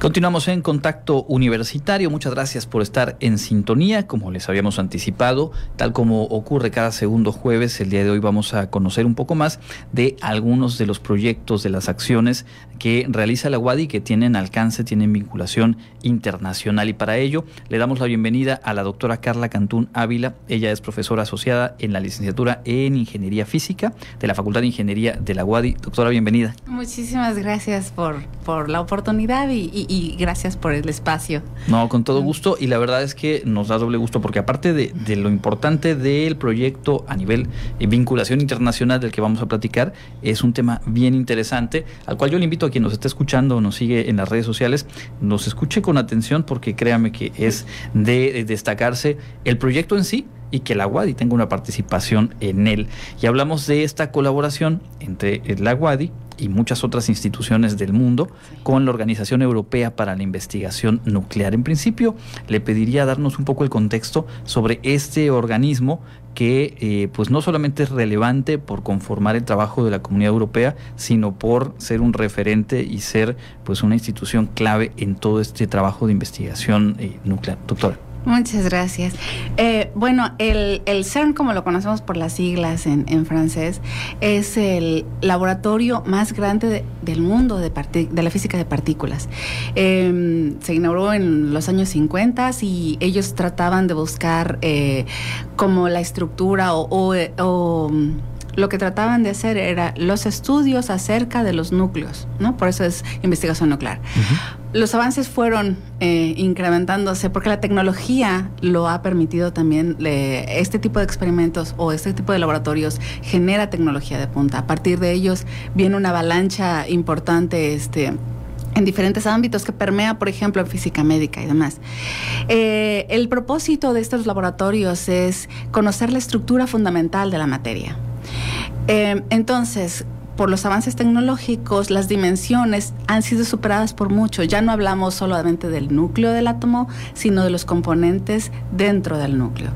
Continuamos en contacto universitario. Muchas gracias por estar en sintonía, como les habíamos anticipado, tal como ocurre cada segundo jueves. El día de hoy vamos a conocer un poco más de algunos de los proyectos, de las acciones que realiza la UADI que tienen alcance, tienen vinculación internacional. Y para ello le damos la bienvenida a la doctora Carla Cantún Ávila. Ella es profesora asociada en la licenciatura en Ingeniería Física de la Facultad de Ingeniería de la UADI. Doctora, bienvenida. Muchísimas gracias por, por la oportunidad y y gracias por el espacio. No, con todo gusto y la verdad es que nos da doble gusto porque aparte de, lo importante del proyecto a nivel de vinculación internacional del que vamos a platicar, es un tema bien interesante al cual yo le invito a quien nos esté escuchando o nos sigue en las redes sociales, nos escuche con atención porque créame que es de destacarse el proyecto en sí, y que la UADI tenga una participación en él. Y hablamos de esta colaboración entre la UADI y muchas otras instituciones del mundo con la Organización Europea para la Investigación Nuclear. En principio, le pediría darnos un poco el contexto sobre este organismo que eh, pues no solamente es relevante por conformar el trabajo de la Comunidad Europea, sino por ser un referente y ser pues una institución clave en todo este trabajo de investigación eh, nuclear. Doctora. Muchas gracias. Eh, bueno, el, CERN, como lo conocemos por las siglas en, francés, es el laboratorio más grande del mundo de, de, la física de partículas. Em, se inauguró en los años 50 y ellos trataban de buscar eh, como la estructura o lo que trataban de hacer era los estudios acerca de los núcleos, ¿no? Por eso es investigación nuclear. Los avances fueron eh, incrementándose porque la tecnología lo ha permitido también. este tipo de experimentos o este tipo de laboratorios genera tecnología de punta. A partir de ellos viene una avalancha importante, este en diferentes ámbitos que permea, por ejemplo, en física médica y demás. Eh, el propósito de estos laboratorios es conocer la estructura fundamental de la materia. Eh, entonces, por los avances tecnológicos, las dimensiones han sido superadas por mucho. Ya no hablamos solamente del núcleo del átomo, sino de los componentes dentro del núcleo.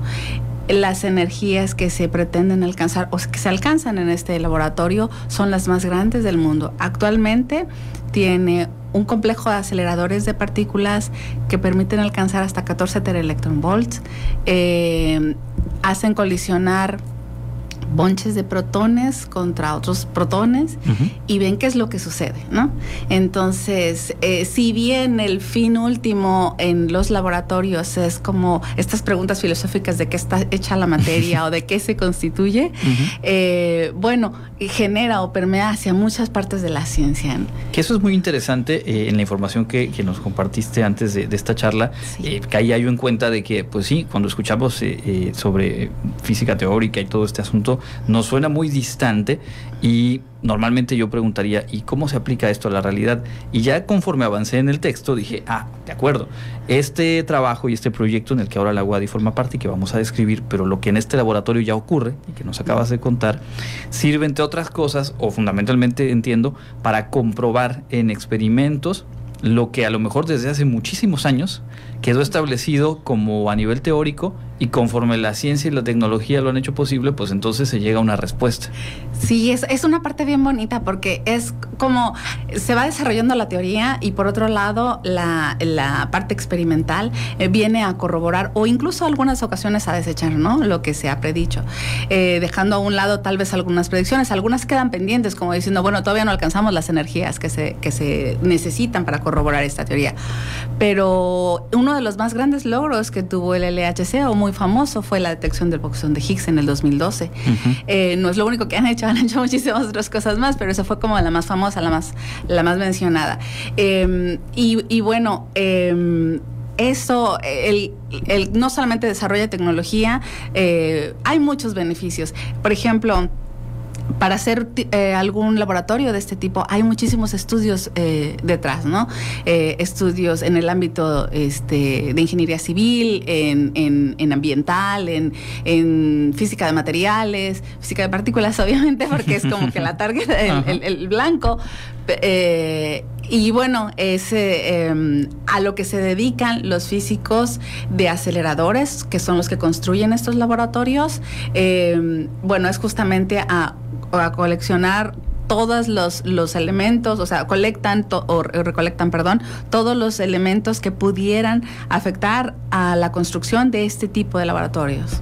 Las energías que se pretenden alcanzar o que se alcanzan en este laboratorio son las más grandes del mundo. Actualmente tiene un complejo de aceleradores de partículas que permiten alcanzar hasta 14 teraelectronvolts. Eh, hacen colisionar bonches de protones contra otros protones y ven qué es lo que sucede, ¿no? Entonces, eh, si bien el fin último en los laboratorios es como estas preguntas filosóficas de qué está hecha la materia o de qué se constituye, eh, bueno, genera o permea hacia muchas partes de la ciencia. Que eso es muy interesante eh, en la información que, nos compartiste antes de, esta charla, que ahí hay en cuenta de que, pues sí, cuando escuchamos sobre física teórica y todo este asunto, nos suena muy distante y normalmente yo preguntaría, ¿y cómo se aplica esto a la realidad? Y ya conforme avancé en el texto dije, ah, de acuerdo, este trabajo y este proyecto en el que ahora la UADI forma parte y que vamos a describir, pero lo que en este laboratorio ya ocurre y que nos acabas de contar, sirve entre otras cosas, o fundamentalmente entiendo, para comprobar en experimentos lo que a lo mejor desde hace muchísimos años quedó establecido como a nivel teórico y conforme la ciencia y la tecnología lo han hecho posible, pues entonces se llega a una respuesta. Sí, es, es una parte bien bonita porque es como se va desarrollando la teoría y por otro lado la, la parte experimental eh, viene a corroborar o incluso algunas ocasiones a desechar ¿no? lo que se ha predicho, eh, dejando a un lado tal vez algunas predicciones, algunas quedan pendientes como diciendo, bueno, todavía no alcanzamos las energías que se, que se necesitan para corroborar esta teoría, pero uno de los más grandes logros que tuvo el LHC, o muy famoso, fue la detección del bosón de Higgs en el 2012. Eh, no es lo único que han hecho, han hecho muchísimas otras cosas más, pero esa fue como la más famosa, la más, la más mencionada. Em, y, bueno, em, eso, el, no solamente desarrolla tecnología, eh, hay muchos beneficios. Por ejemplo, para hacer eh, algún laboratorio de este tipo hay muchísimos estudios eh, detrás, ¿no? Eh, estudios en el ámbito este, de ingeniería civil, en, en, ambiental, en, en, física de materiales, física de partículas, obviamente, porque es como que la target, el, blanco. Y bueno, es em, a lo que se dedican los físicos de aceleradores, que son los que construyen estos laboratorios. Em, bueno, es justamente a a coleccionar todos los, los elementos, o sea, colectan o recolectan, perdón, todos los elementos que pudieran afectar a la construcción de este tipo de laboratorios.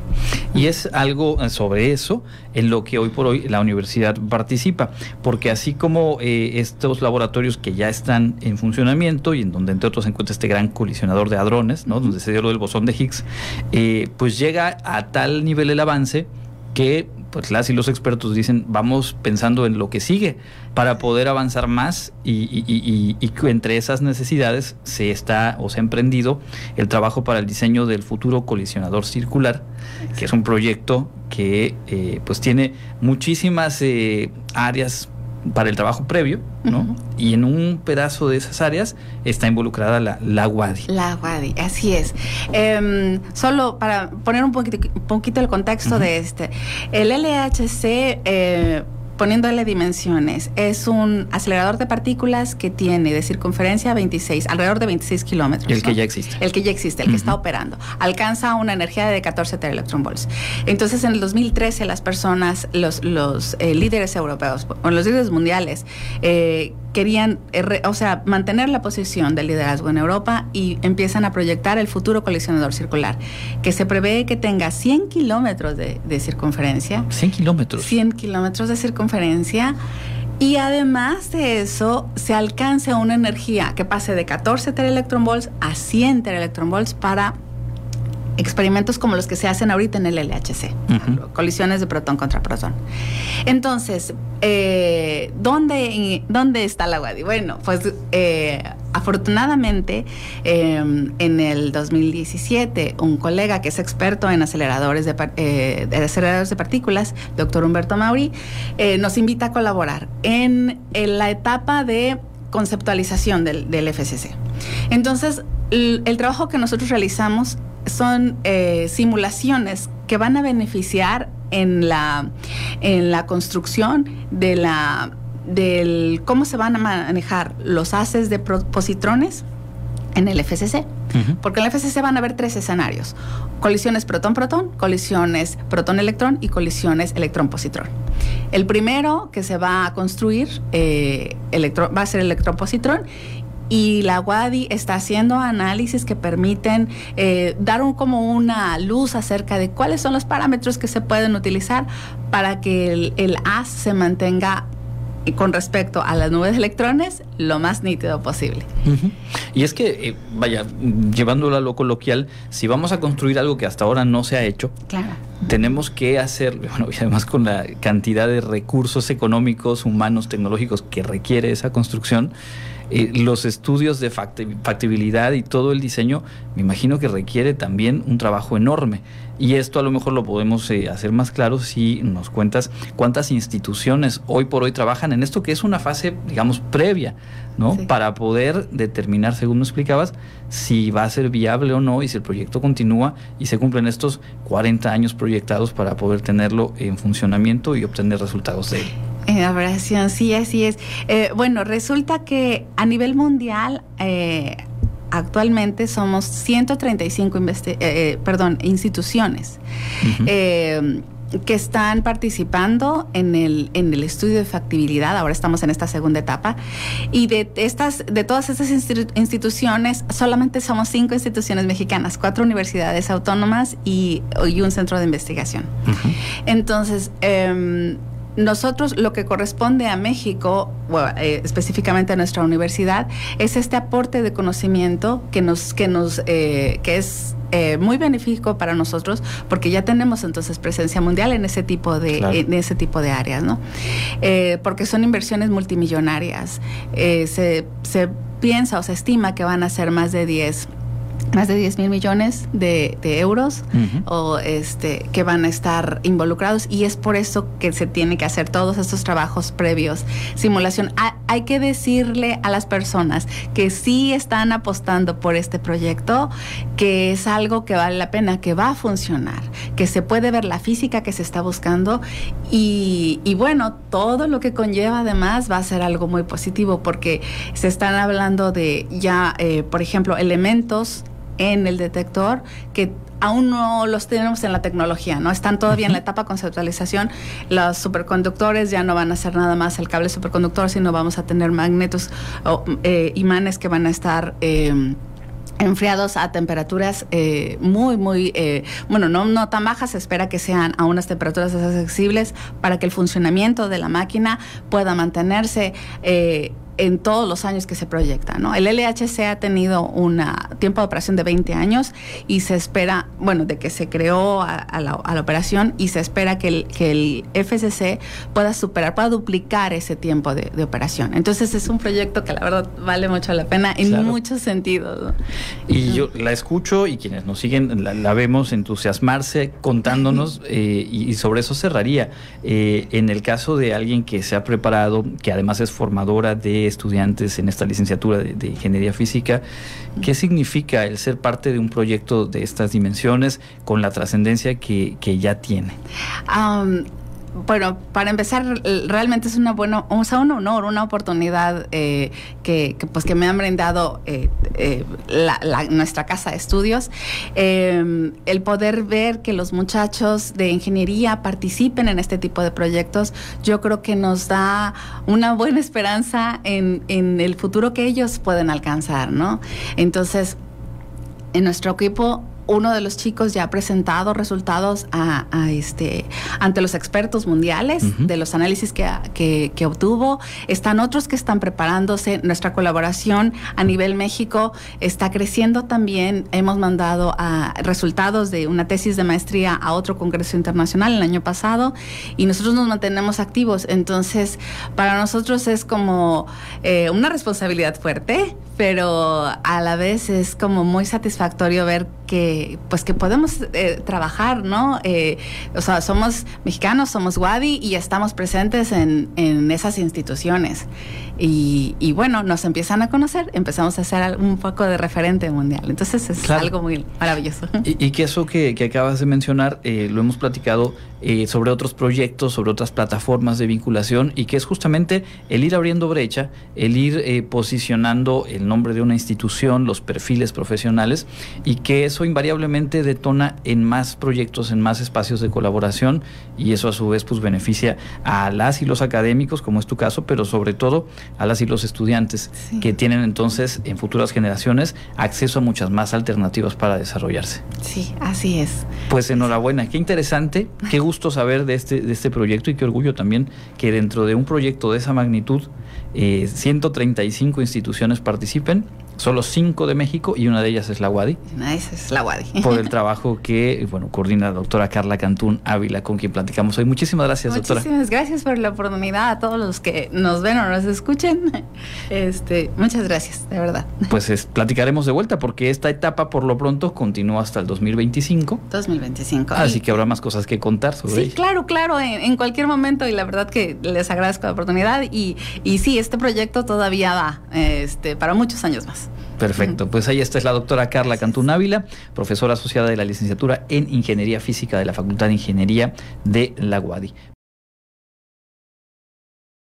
Y es algo eh, sobre eso en lo que hoy por hoy la universidad participa, porque así como eh, estos laboratorios que ya están en funcionamiento y en donde entre otros se encuentra este gran colisionador de hadrones, ¿no? donde se dio lo del bosón de Higgs, eh, pues llega a tal nivel el avance que pues las y los expertos dicen vamos pensando en lo que sigue para poder avanzar más y, y, entre esas necesidades se está o se ha emprendido el trabajo para el diseño del futuro colisionador circular que es un proyecto que eh, pues tiene muchísimas eh, áreas para el trabajo previo, ¿no? Y en un pedazo de esas áreas está involucrada la, la WADI. La WADI, así es. Em, solo para poner un poquito, poquito el contexto de este, el LHC... Eh, poniéndole dimensiones, es un acelerador de partículas que tiene de circunferencia 26, alrededor de 26 kilómetros. El que ya existe. El que ya existe, el que está operando. Alcanza una energía de 14 volts. Entonces, en el 2013, las personas, los, los eh, líderes europeos, o los líderes mundiales, eh, querían, eh, o sea, mantener la posición del liderazgo en Europa y empiezan a proyectar el futuro colisionador circular, que se prevé que tenga 100 kilómetros de, circunferencia. 100 kilómetros. 100 kilómetros de circunferencia. Y además de eso, se alcance una energía que pase de 14 tereelectronvolts a 100 tereelectronvolts para experimentos como los que se hacen ahorita en el LHC, colisiones de protón contra protón. Entonces, eh, ¿dónde, ¿dónde está la WADI? Bueno, pues eh, afortunadamente em, en el 2017 un colega que es experto en aceleradores de, eh, aceleradores de partículas, doctor Humberto Mauri, nos invita a colaborar en, la etapa de conceptualización del, del FCC. Entonces, el trabajo que nosotros realizamos son eh, simulaciones que van a beneficiar en la, en la construcción de la del cómo se van a manejar los haces de positrones en el FCC. Porque en el FCC van a haber tres escenarios. Colisiones protón-protón, colisiones protón-electrón y colisiones electrón-positrón. El primero que se va a construir eh, va a ser electrón-positrón y la WADI está haciendo análisis que permiten eh, dar un, como una luz acerca de cuáles son los parámetros que se pueden utilizar para que el, el AS se mantenga con respecto a las nubes de electrones lo más nítido posible. Y es que, eh, vaya, llevándolo a lo coloquial, si vamos a construir algo que hasta ahora no se ha hecho, tenemos que hacer, bueno, y además con la cantidad de recursos económicos, humanos, tecnológicos que requiere esa construcción, eh, los estudios de factibilidad y todo el diseño, me imagino que requiere también un trabajo enorme. Y esto a lo mejor lo podemos eh, hacer más claro si nos cuentas cuántas instituciones hoy por hoy trabajan en esto que es una fase, digamos, previa, ¿no? Para poder determinar, según nos explicabas, si va a ser viable o no y si el proyecto continúa y se cumplen estos 40 años proyectados para poder tenerlo en funcionamiento y obtener resultados de él. En operación, sí, así es. Eh, bueno, resulta que a nivel mundial, eh, actualmente somos 135 eh, perdón, instituciones. Que están participando en el, en el estudio de factibilidad. Ahora estamos en esta segunda etapa. Y de, estas, de todas estas instituciones, solamente somos cinco instituciones mexicanas, cuatro universidades autónomas y, un centro de investigación. Entonces, em, nosotros lo que corresponde a México, eh, específicamente a nuestra universidad, es este aporte de conocimiento que nos, que nos, eh, que es eh, muy benéfico para nosotros porque ya tenemos entonces presencia mundial en ese tipo de, en ese tipo de áreas, ¿no? porque son inversiones multimillonarias. se, se piensa o se estima que van a ser más de 10 más de 10 mil millones de, euros o este que van a estar involucrados y es por eso que se tiene que hacer todos estos trabajos previos. Simulación hay que decirle a las personas que sí están apostando por este proyecto que es algo que vale la pena que va a funcionar que se puede ver la física que se está buscando y, bueno todo lo que conlleva además va a ser algo muy positivo porque se están hablando de ya eh, por ejemplo elementos en el detector que aún no los tenemos en la tecnología, ¿no? Están todavía en la etapa de conceptualización. Los superconductores ya no van a ser nada más el cable superconductor, sino vamos a tener magnetos o eh, imanes que van a estar... Eh, enfriados a temperaturas eh, muy, muy, eh, bueno, no, no tan bajas, se espera que sean a unas temperaturas accesibles para que el funcionamiento de la máquina pueda mantenerse. Eh, en todos los años que se proyecta. ¿no? El LHC ha tenido un tiempo de operación de 20 años y se espera, bueno, de que se creó a, la, operación y se espera que el, que el FCC pueda superar, pueda duplicar ese tiempo de, operación. Entonces es un proyecto que la verdad vale mucho la pena en muchos sentidos. Y yo la escucho y quienes nos siguen la, vemos entusiasmarse contándonos eh, y, sobre eso cerraría. Eh, en el caso de alguien que se ha preparado, que además es formadora de estudiantes en esta licenciatura de, ingeniería física. ¿Qué significa el ser parte de un proyecto de estas dimensiones con la trascendencia que, que, ya tiene? Bueno, para empezar, realmente es una buena, o sea, un honor, una oportunidad eh, que, pues que me han brindado eh, eh, nuestra casa de estudios, em, el poder ver que los muchachos de ingeniería participen en este tipo de proyectos, yo creo que nos da una buena esperanza en, en el futuro que ellos pueden alcanzar, ¿no? Entonces, en nuestro equipo uno de los chicos ya ha presentado resultados a, este, ante los expertos mundiales de los análisis que, que, obtuvo. Están otros que están preparándose. Nuestra colaboración a nivel México está creciendo también. Hemos mandado a resultados de una tesis de maestría a otro congreso internacional el año pasado y nosotros nos mantenemos activos. Entonces, para nosotros es como eh, una responsabilidad fuerte, pero a la vez es como muy satisfactorio ver que pues que podemos eh, trabajar, ¿no? Eh, o sea, somos mexicanos, somos Wadi y estamos presentes en, en esas instituciones. Y, bueno, nos empiezan a conocer, empezamos a hacer un poco de referente mundial. Entonces es algo muy maravilloso. Y, que eso que, acabas de mencionar, eh, lo hemos platicado eh, sobre otros proyectos, sobre otras plataformas de vinculación y que es justamente el ir abriendo brecha, el ir eh, posicionando el nombre de una institución, los perfiles profesionales y que eso invariablemente detona en más proyectos, en más espacios de colaboración y eso a su vez pues beneficia a las y los académicos, como es tu caso, pero sobre todo a las y los estudiantes que tienen entonces en futuras generaciones acceso a muchas más alternativas para desarrollarse. Sí, así es. Pues enhorabuena, qué interesante, qué gusto saber de este, de este proyecto y qué orgullo también que dentro de un proyecto de esa magnitud eh, 135 instituciones participen solo cinco de México y una de ellas es la UADI. Una es la UADI. Por el trabajo que, bueno, coordina la doctora Carla Cantún Ávila, con quien platicamos hoy. Muchísimas gracias, doctora. Muchísimas gracias por la oportunidad a todos los que nos ven o nos escuchen. Este, muchas gracias, de verdad. Pues platicaremos de vuelta porque esta etapa por lo pronto continúa hasta el 2025. 2025. Así que habrá más cosas que contar sobre Sí, claro, claro, en, cualquier momento y la verdad que les agradezco la oportunidad y, y sí, este proyecto todavía va este, para muchos años más. Perfecto, pues ahí está es la doctora Carla Cantún Ávila, profesora asociada de la licenciatura en Ingeniería Física de la Facultad de Ingeniería de la UADI.